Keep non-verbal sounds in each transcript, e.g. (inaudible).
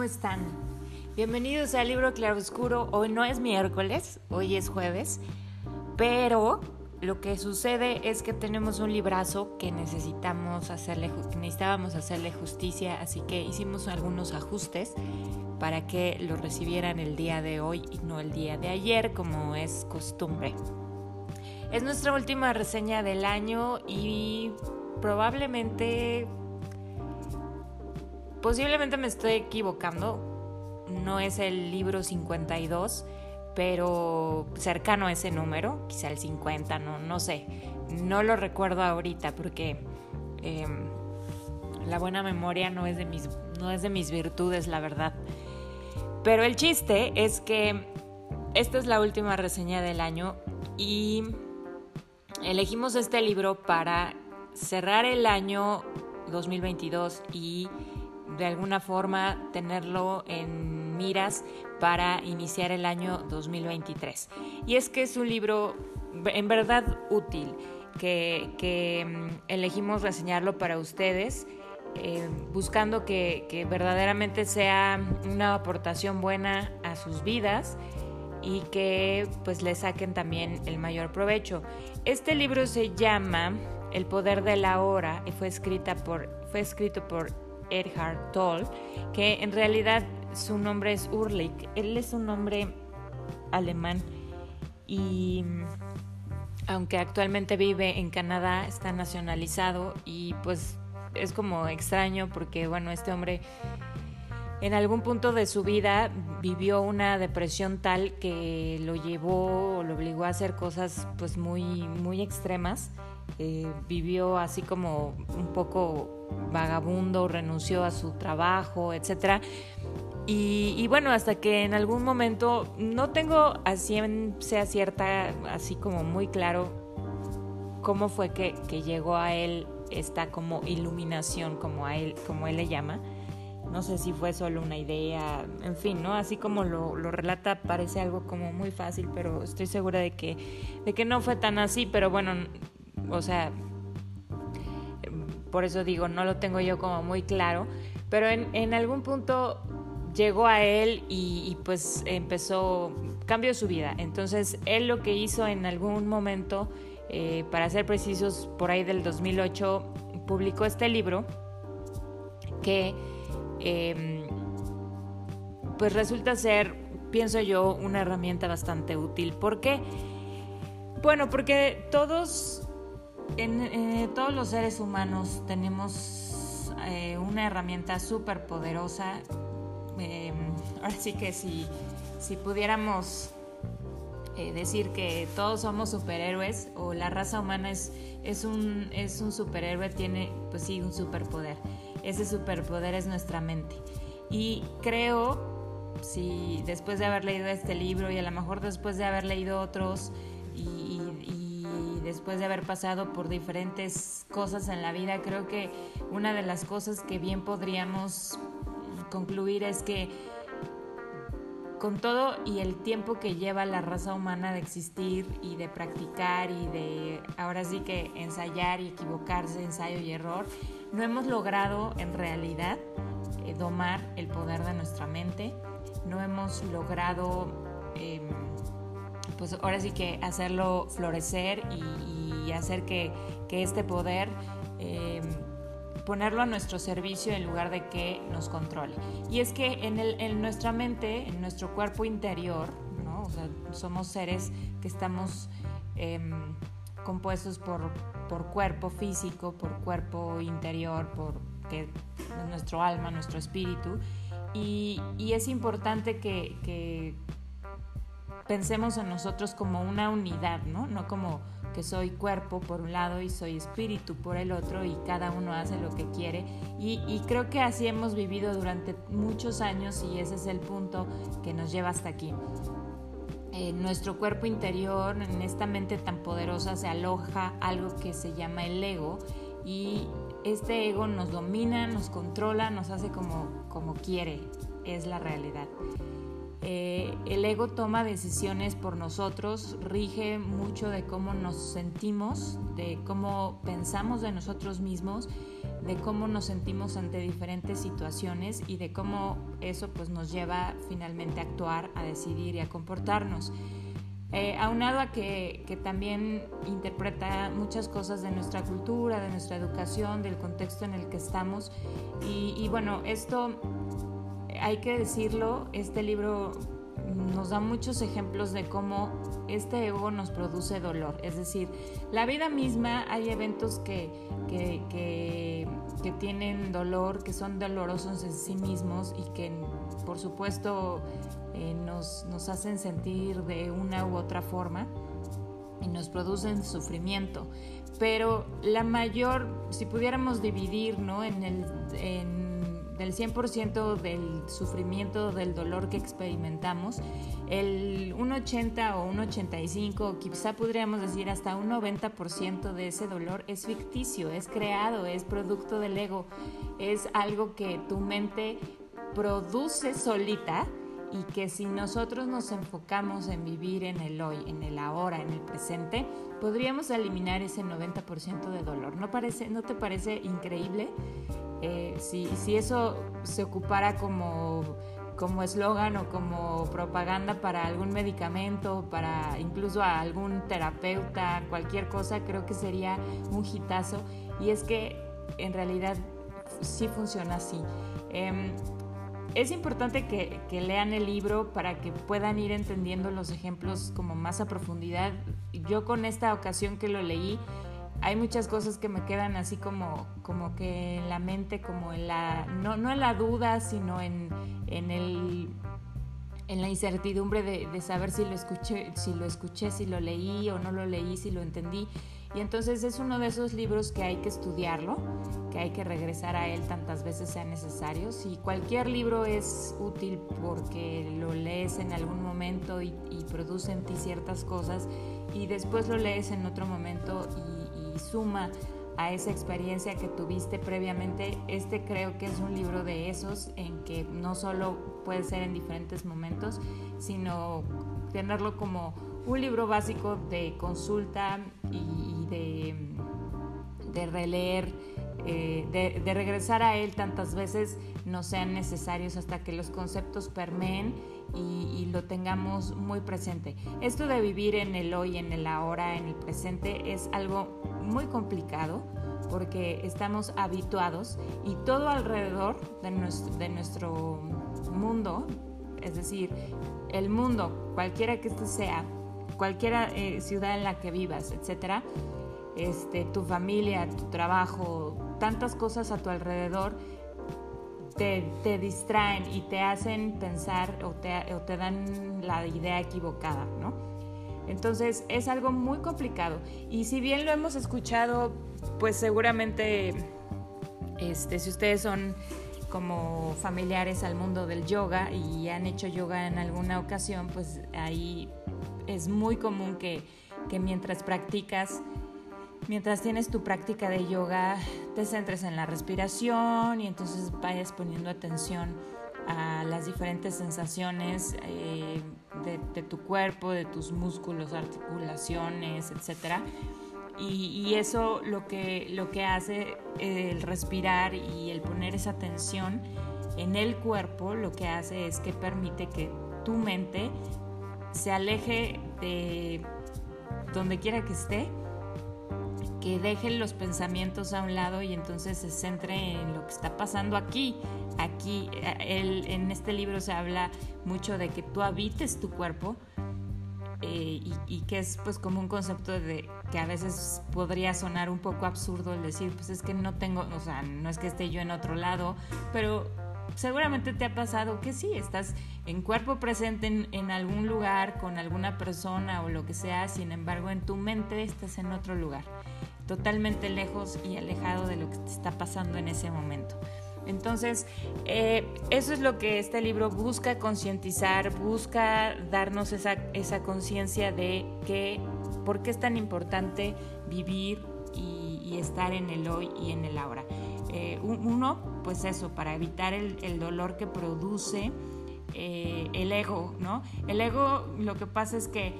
¿cómo están? Bienvenidos al libro Claroscuro. Hoy no es miércoles, hoy es jueves, pero lo que sucede es que tenemos un librazo que necesitamos hacerle, necesitábamos hacerle justicia, así que hicimos algunos ajustes para que lo recibieran el día de hoy y no el día de ayer, como es costumbre. Es nuestra última reseña del año y probablemente Posiblemente me estoy equivocando, no es el libro 52, pero cercano a ese número, quizá el 50, no, no sé, no lo recuerdo ahorita porque em, la buena memoria no es, de mis, no es de mis virtudes, la verdad. Pero el chiste es que esta es la última reseña del año y elegimos este libro para cerrar el año 2022 y de alguna forma tenerlo en miras para iniciar el año 2023. Y es que es un libro en verdad útil que, mm, elegimos reseñarlo para ustedes. Eh, buscando que, que, verdaderamente sea una aportación buena a sus vidas y que pues le saquen también el mayor provecho. Este libro se llama El poder de la hora y fue, escrita por, fue escrito por Erhard Toll, que en realidad su nombre es Urlich. Él es un nombre alemán y aunque actualmente vive en Canadá, está nacionalizado y pues es como extraño porque bueno, este hombre en algún punto de su vida vivió una depresión tal que lo llevó, lo obligó a hacer cosas pues muy, muy extremas. Eh, vivió así como un poco vagabundo, renunció a su trabajo, etc. Y, bueno, hasta que en algún momento, no tengo así sea cierta, así como muy claro cómo fue que, llegó a él esta como iluminación, como, a él, como él le llama. No sé si fue solo una idea, en fin, ¿no? Así como lo, lo, relata, parece algo como muy fácil, pero estoy segura de que, de que no fue tan así, pero bueno, o sea, por eso digo, no lo tengo yo como muy claro, pero en, algún punto llegó a él y, pues empezó, cambió su vida. Entonces él lo que hizo en algún momento, eh, para ser precisos, por ahí del 2008, publicó este libro que em, pues resulta ser, pienso yo, una herramienta bastante útil. ¿Por qué? Bueno, porque todos en, eh, todos los seres humanos tenemos eh, una herramienta súper poderosa. Eh, ahora sí que si, si pudiéramos decir que todos somos superhéroes o la raza humana es, es, un, es un superhéroe, tiene pues sí un superpoder. Ese superpoder es nuestra mente. Y creo, si después de haber leído este libro y a lo mejor después de haber leído otros y después de haber pasado por diferentes cosas en la vida, creo que una de las cosas que bien podríamos concluir es que con todo y el tiempo que lleva la raza humana de existir y de practicar y de ahora sí que ensayar y equivocarse, ensayo y error, no hemos logrado en realidad eh, domar el poder de nuestra mente, no hemos logrado... Em, pues ahora sí que hacerlo florecer y, hacer que, este poder em, ponerlo a nuestro servicio en lugar de que nos controle. Y es que en, nuestra mente, en nuestro cuerpo interior, ¿no? somos seres que estamos em, compuestos por, por, cuerpo físico, por cuerpo interior, por que, nuestro alma, nuestro espíritu. Y, es importante que pensemos en nosotros como una unidad, ¿no? No como que soy cuerpo por un lado y soy espíritu por el otro y cada uno hace lo que quiere. Y, creo que así hemos vivido durante muchos años y ese es el punto que nos lleva hasta aquí. En nuestro cuerpo interior, en esta mente tan poderosa, se aloja algo que se llama el ego y este ego nos domina, nos controla, nos hace como, como quiere, es la realidad. Eh, el ego toma decisiones por nosotros, rige mucho de cómo nos sentimos, de cómo pensamos de nosotros mismos, de cómo nos sentimos ante diferentes situaciones y de cómo eso pues, nos lleva finalmente a actuar, a decidir y a comportarnos. Eh, aunado a que, también interpreta muchas cosas de nuestra cultura, de nuestra educación, del contexto en el que estamos. Y bueno, esto hay que decirlo, este libro nos da muchos ejemplos de cómo este ego nos produce dolor. Es decir, la vida misma hay eventos que, que, que, tienen dolor, que son dolorosos en sí mismos y que por supuesto eh, nos, nos hacen sentir de una u otra forma y nos producen sufrimiento. Pero la mayor, si pudiéramos dividir ¿no? en el... En del 100% del sufrimiento, del dolor que experimentamos, el 1,80 o 1,85, quizá podríamos decir hasta un 90% de ese dolor es ficticio, es creado, es producto del ego, es algo que tu mente produce solita y que si nosotros nos enfocamos en vivir en el hoy, en el ahora, en el presente, podríamos eliminar ese 90% de dolor. ¿No, parece, ¿No te parece increíble? Eh, si, si, eso se ocupara como como eslogan o como propaganda para algún medicamento, para incluso a algún terapeuta, cualquier cosa, creo que sería un hitazo. Y es que en realidad sí funciona así. Em, es importante que, lean el libro para que puedan ir entendiendo los ejemplos como más a profundidad. Yo con esta ocasión que lo leí, hay muchas cosas que me quedan así como, como que en la mente, como en la, no, no en la duda, sino en, en, el, en la incertidumbre de, de, saber si lo, escuché, si lo escuché, si lo leí o no lo leí, si lo entendí. Y entonces es uno de esos libros que hay que estudiarlo, que hay que regresar a él tantas veces sea necesario. Si cualquier libro es útil porque lo lees en algún momento y, y produce en ti ciertas cosas y después lo lees en otro momento y suma a esa experiencia que tuviste previamente, este creo que es un libro de esos en que no solo puede ser en diferentes momentos, sino tenerlo como un libro básico de consulta y de, de releer, eh, de, regresar a él tantas veces no sean necesarios hasta que los conceptos permeen y, lo tengamos muy presente. Esto de vivir en el hoy, en el ahora, en el presente es algo muy complicado porque estamos habituados y todo alrededor de nuestro, de nuestro mundo, es decir, el mundo, cualquiera que este sea, cualquier eh, ciudad en la que vivas, etcétera, este, tu familia, tu trabajo, tantas cosas a tu alrededor te, distraen y te hacen pensar o te, o te dan la idea equivocada, ¿no? Entonces es algo muy complicado. Y si bien lo hemos escuchado, pues seguramente, este, si ustedes son como familiares al mundo del yoga y han hecho yoga en alguna ocasión, pues ahí es muy común que, que mientras practicas mientras tienes tu práctica de yoga, te centres en la respiración y entonces vayas poniendo atención a las diferentes sensaciones eh, de, tu cuerpo, de tus músculos, articulaciones, etc. Y, eso lo que, lo que hace el respirar y el poner esa atención en el cuerpo, lo que hace es que permite que tu mente se aleje de donde quiera que esté que deje los pensamientos a un lado y entonces se centre en lo que está pasando aquí. Aquí, en este libro se habla mucho de que tú habites tu cuerpo eh, y, que es pues como un concepto de que a veces podría sonar un poco absurdo el decir, pues es que no tengo, o sea, no es que esté yo en otro lado, pero seguramente te ha pasado que sí, estás en cuerpo presente en, algún lugar con alguna persona o lo que sea, sin embargo en tu mente estás en otro lugar totalmente lejos y alejado de lo que te está pasando en ese momento. Entonces, eh, eso es lo que este libro busca concientizar, busca darnos esa, esa conciencia de que, por qué es tan importante vivir y, estar en el hoy y en el ahora. Eh, uno, pues eso, para evitar el, dolor que produce eh, el ego, ¿no? El ego lo que pasa es que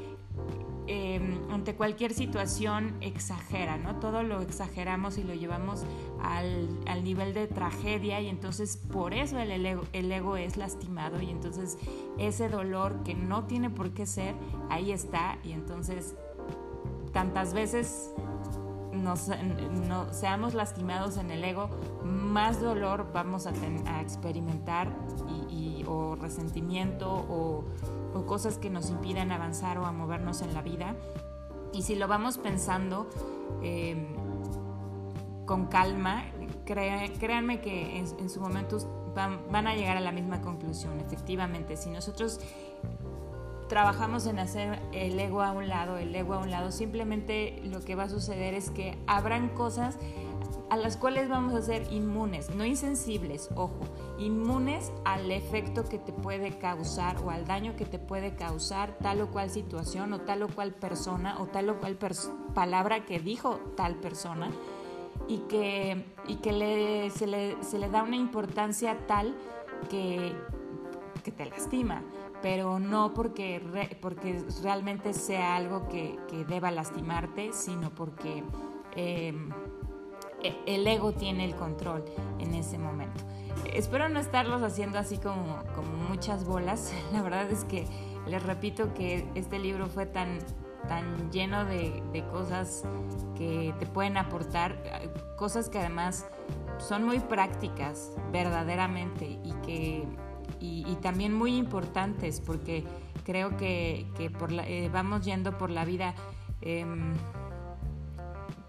em, ante cualquier situación exagera, ¿no? Todo lo exageramos y lo llevamos al, al nivel de tragedia y entonces por eso el, ego, el ego es lastimado y entonces ese dolor que no tiene por qué ser, ahí está y entonces tantas veces nos, seamos lastimados en el ego, más dolor vamos a, a experimentar y, o resentimiento o, cosas que nos impidan avanzar o a movernos en la vida. Y si lo vamos pensando em, con calma, créanme que en, su momento van, van a llegar a la misma conclusión. Efectivamente, si nosotros trabajamos en hacer el ego a un lado, el ego a un lado, simplemente lo que va a suceder es que habrán cosas a las cuales vamos a ser inmunes, no insensibles, ojo, inmunes al efecto que te puede causar o al daño que te puede causar tal o cual situación o tal o cual persona o tal o cual palabra que dijo tal persona y que, y que se, le, da una importancia tal que, que te lastima pero no porque, porque realmente sea algo que, deba lastimarte, sino porque em, e, el ego tiene el control en ese momento. Espero no estarlos haciendo así como, como muchas bolas. (laughs) La verdad es que les repito que este libro fue tan, tan lleno de, de cosas que te pueden aportar, cosas que además son muy prácticas verdaderamente y que y, también muy importantes porque creo que, por eh, vamos yendo por la vida em,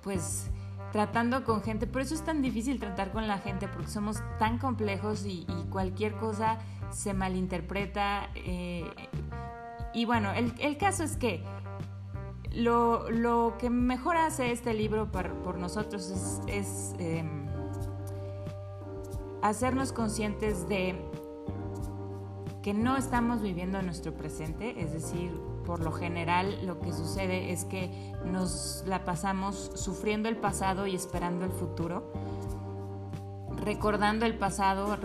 pues tratando con gente, por eso es tan difícil tratar con la gente porque somos tan complejos y, cualquier cosa se malinterpreta. Eh, y bueno, el, caso es que lo, que mejor hace este libro por, nosotros es, em, hacernos conscientes de que no estamos viviendo nuestro presente, es decir, por lo general lo que sucede es que nos la pasamos sufriendo el pasado y esperando el futuro, recordando el pasado,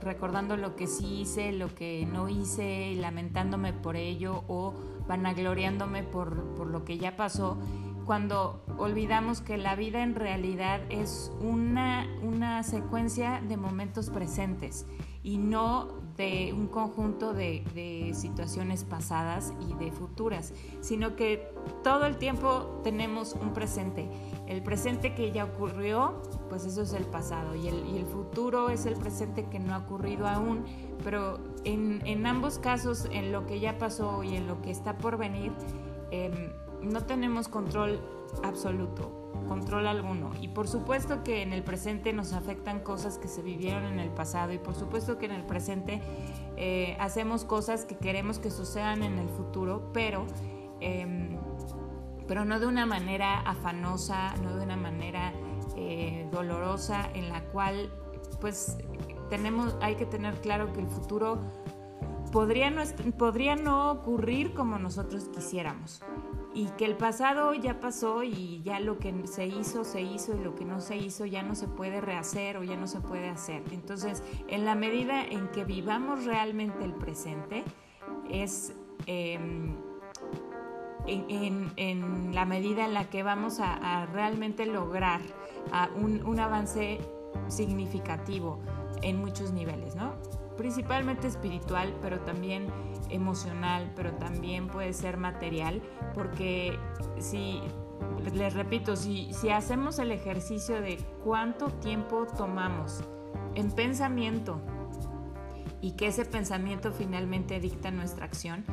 recordando lo que sí hice, lo que no hice, y lamentándome por ello o vanagloriándome por, por lo que ya pasó, cuando olvidamos que la vida en realidad es una, una secuencia de momentos presentes y no de un conjunto de, situaciones pasadas y de futuras, sino que todo el tiempo tenemos un presente. El presente que ya ocurrió, pues eso es el pasado, y el, futuro es el presente que no ha ocurrido aún, pero en, ambos casos, en lo que ya pasó y en lo que está por venir, em, no tenemos control absoluto control alguno. Y por supuesto que en el presente nos afectan cosas que se vivieron en el pasado y por supuesto que en el presente eh, hacemos cosas que queremos que sucedan en el futuro, pero, em, pero no de una manera afanosa, no de una manera eh, dolorosa en la cual pues tenemos, hay que tener claro que el futuro podría no, podría no ocurrir como nosotros quisiéramos y que el pasado ya pasó y ya lo que se hizo, se hizo y lo que no se hizo ya no se puede rehacer o ya no se puede hacer. Entonces, en la medida en que vivamos realmente el presente, es em, en, la medida en la que vamos a, realmente lograr un, un avance significativo en muchos niveles, ¿no? Principalmente espiritual, pero también emocional, pero también puede ser material, porque si, les repito, si, hacemos el ejercicio de cuánto tiempo tomamos en pensamiento y que ese pensamiento finalmente dicta nuestra acción,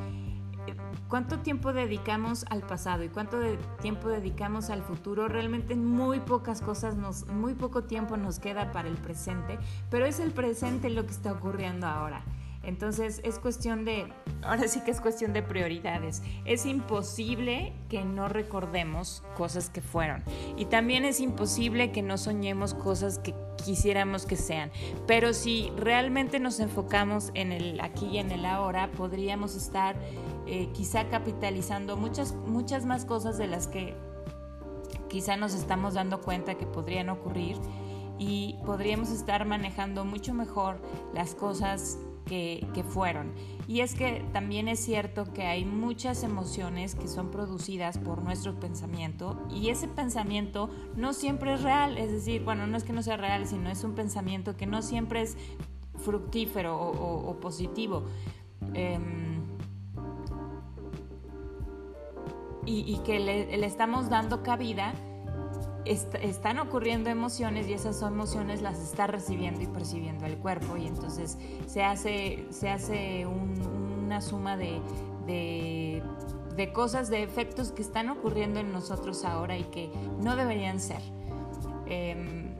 cuánto tiempo dedicamos al pasado y cuánto tiempo dedicamos al futuro, realmente muy pocas cosas, nos, muy poco tiempo nos queda para el presente, pero es el presente lo que está ocurriendo ahora. Entonces es cuestión de, ahora sí que es cuestión de prioridades. Es imposible que no recordemos cosas que fueron. Y también es imposible que no soñemos cosas que quisiéramos que sean. Pero si realmente nos enfocamos en el aquí y en el ahora, podríamos estar eh, quizá capitalizando muchas, muchas más cosas de las que quizá nos estamos dando cuenta que podrían ocurrir y podríamos estar manejando mucho mejor las cosas que, fueron. Y es que también es cierto que hay muchas emociones que son producidas por nuestro pensamiento y ese pensamiento no siempre es real, es decir, bueno, no es que no sea real, sino es un pensamiento que no siempre es fructífero o, positivo. Em, y, que le, estamos dando cabida, están ocurriendo emociones y esas emociones las está recibiendo y percibiendo el cuerpo y entonces se hace, se hace una suma de, de, cosas, de efectos que están ocurriendo en nosotros ahora y que no deberían ser. Em,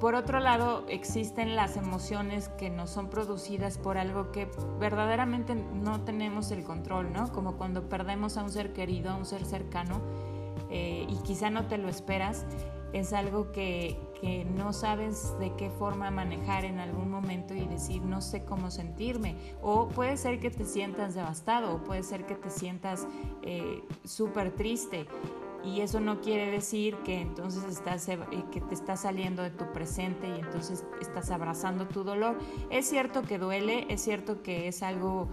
por otro lado, existen las emociones que no son producidas por algo que verdaderamente no tenemos el control, ¿no? Como cuando perdemos a un ser querido, a un ser cercano, eh, y quizá no te lo esperas, es algo que, que, no sabes de qué forma manejar en algún momento y decir no sé cómo sentirme. O puede ser que te sientas devastado, o puede ser que te sientas eh, súper triste y eso no quiere decir que entonces estás, que te estás saliendo de tu presente y entonces estás abrazando tu dolor. Es cierto que duele, es cierto que es algo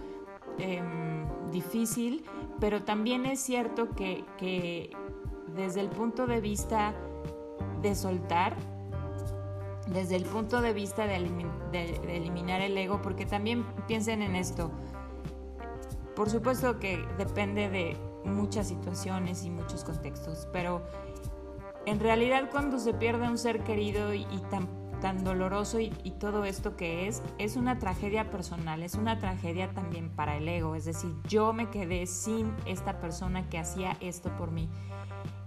em, difícil, pero también es cierto que, desde el punto de vista de soltar, desde el punto de vista de eliminar el ego, porque también piensen en esto, por supuesto que depende de muchas situaciones y muchos contextos, pero en realidad cuando se pierde un ser querido y, tan, tan doloroso y, todo esto que es, es una tragedia personal, es una tragedia también para el ego, es decir, yo me quedé sin esta persona que hacía esto por mí.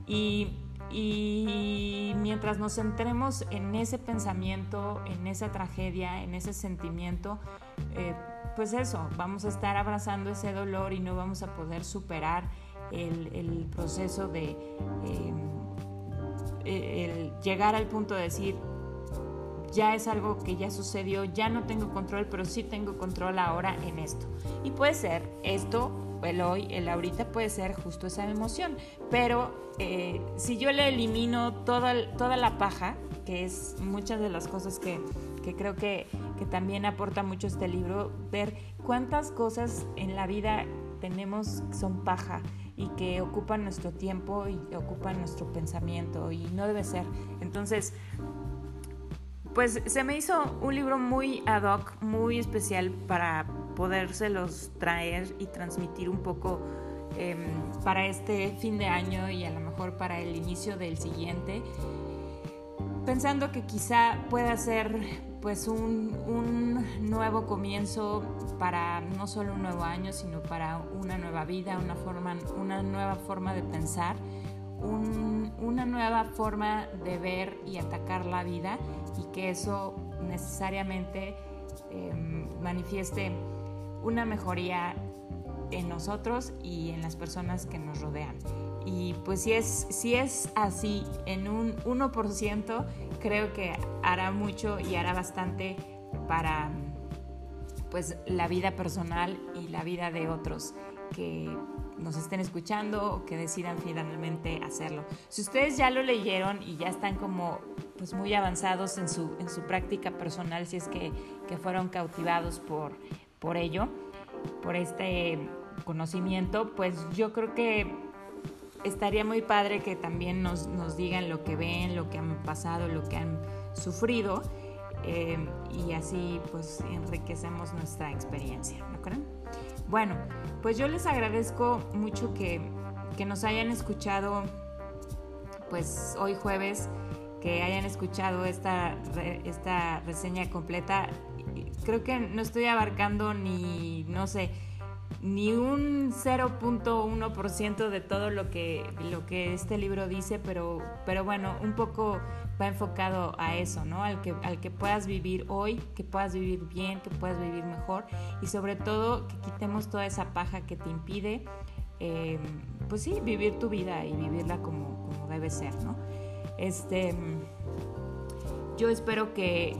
Y, y mientras nos centremos en ese pensamiento, en esa tragedia, en ese sentimiento, eh, pues eso, vamos a estar abrazando ese dolor y no vamos a poder superar el, proceso de em, llegar al punto de decir, ya es algo que ya sucedió, ya no tengo control, pero sí tengo control ahora en esto. Y puede ser esto, el hoy, el ahorita puede ser justo esa emoción, pero eh, si yo le elimino toda, toda la paja, que es muchas de las cosas que, que creo que, que también aporta mucho este libro, ver cuántas cosas en la vida tenemos son paja y que ocupan nuestro tiempo y ocupan nuestro pensamiento y no debe ser. Entonces, pues se me hizo un libro muy ad hoc, muy especial para podérselos traer y transmitir un poco em, para este fin de año y a lo mejor para el inicio del siguiente, pensando que quizá pueda ser pues un, nuevo comienzo para no solo un nuevo año, sino para una nueva vida, una, forma, una nueva forma de pensar, una nueva forma de ver y atacar la vida y que eso necesariamente em, manifieste una mejoría en nosotros y en las personas que nos rodean. Y pues si es, si es así en un 1%, creo que hará mucho y hará bastante para pues la vida personal y la vida de otros que nos estén escuchando o que decidan finalmente hacerlo. Si ustedes ya lo leyeron y ya están como pues muy avanzados en su, en su práctica personal, si es que, que fueron cautivados por, por ello, por este conocimiento, pues yo creo que estaría muy padre que también nos, nos, digan lo que ven, lo que han pasado, lo que han sufrido eh, y así pues enriquecemos nuestra experiencia, ¿no creen? Bueno, pues yo les agradezco mucho que, que nos hayan escuchado pues hoy jueves, que hayan escuchado esta, esta reseña completa. Creo que no estoy abarcando ni, no sé, ni un 0.1% de todo lo que, lo que este libro dice, pero, pero bueno, un poco va enfocado a eso, ¿no? Al que, al que puedas vivir hoy, que puedas vivir bien, que puedas vivir mejor y sobre todo que quitemos toda esa paja que te impide, em, pues sí, vivir tu vida y vivirla como, como debe ser, ¿no? Este, yo espero que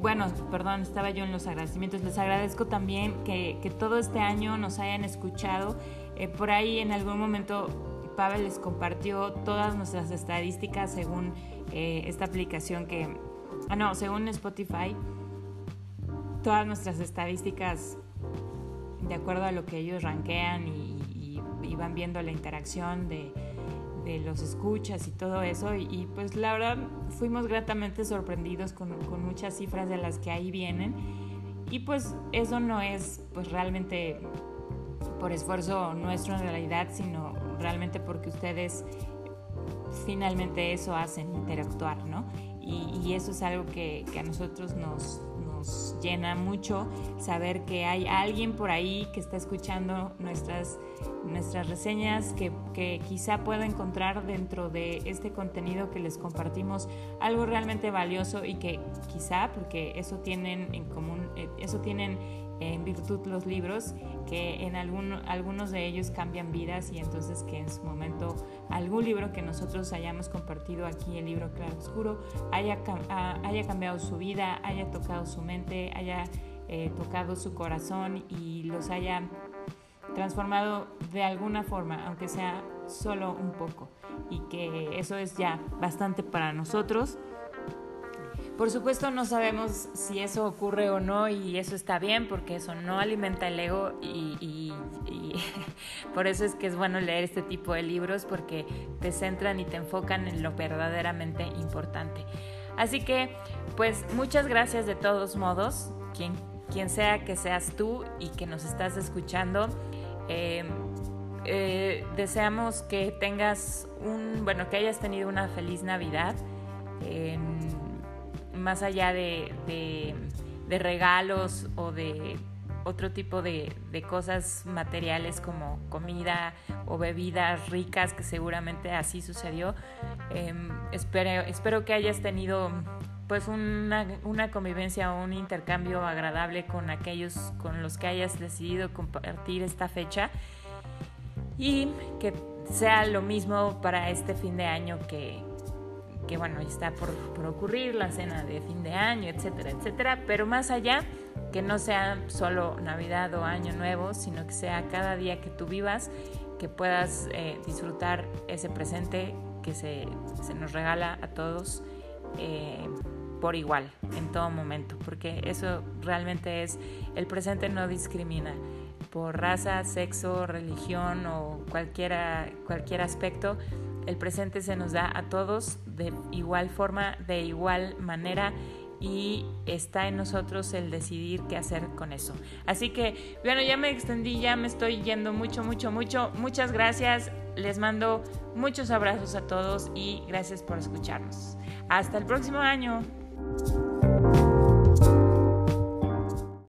bueno, perdón, estaba yo en los agradecimientos. Les agradezco también que, todo este año nos hayan escuchado. Eh, por ahí en algún momento Pavel les compartió todas nuestras estadísticas según eh, esta aplicación que, ah no, según Spotify, todas nuestras estadísticas de acuerdo a lo que ellos ranquean y, van viendo la interacción de, los escuchas y todo eso. Y, pues la verdad fuimos gratamente sorprendidos con, con, muchas cifras de las que ahí vienen. Y pues eso no es pues realmente por esfuerzo nuestro en realidad, sino realmente porque ustedes finalmente eso hacen, interactuar, ¿no? Y, eso es algo que, a nosotros nos, nos, llena mucho, saber que hay alguien por ahí que está escuchando nuestras, nuestras reseñas, que, que quizá pueda encontrar dentro de este contenido que les compartimos algo realmente valioso y que quizá, porque eso tienen en común, eh, eso tienen en virtud los libros, que en algún, algunos de ellos cambian vidas y entonces que en su momento algún libro que nosotros hayamos compartido aquí, el libro Claro Oscuro, haya, haya cambiado su vida, haya tocado su mente, haya eh, tocado su corazón y los haya transformado de alguna forma, aunque sea solo un poco. Y que eso es ya bastante para nosotros. Por supuesto no sabemos si eso ocurre o no y eso está bien porque eso no alimenta el ego (laughs) por eso es que es bueno leer este tipo de libros porque te centran y te enfocan en lo verdaderamente importante. Así que pues muchas gracias de todos modos, quien, quien sea que seas tú y que nos estás escuchando. Em, eh, deseamos que tengas un, bueno, que hayas tenido una feliz Navidad más allá de, regalos o de otro tipo de, cosas materiales como comida o bebidas ricas, que seguramente así sucedió. Em, espero, espero que hayas tenido pues una, una, convivencia o un intercambio agradable con aquellos con los que hayas decidido compartir esta fecha y que sea lo mismo para este fin de año que, que bueno, está por, ocurrir la cena de fin de año, etcétera, etcétera, pero más allá, que no sea solo Navidad o Año Nuevo, sino que sea cada día que tú vivas, que puedas eh, disfrutar ese presente que se, nos regala a todos eh, por igual, en todo momento, porque eso realmente es, el presente no discrimina por raza, sexo, religión o cualquiera, cualquier aspecto, el presente se nos da a todos de igual forma, de igual manera y está en nosotros el decidir qué hacer con eso. Así que, bueno, ya me extendí, ya me estoy yendo mucho, mucho, mucho. Muchas gracias. Les mando muchos abrazos a todos y gracias por escucharnos. Hasta el próximo año.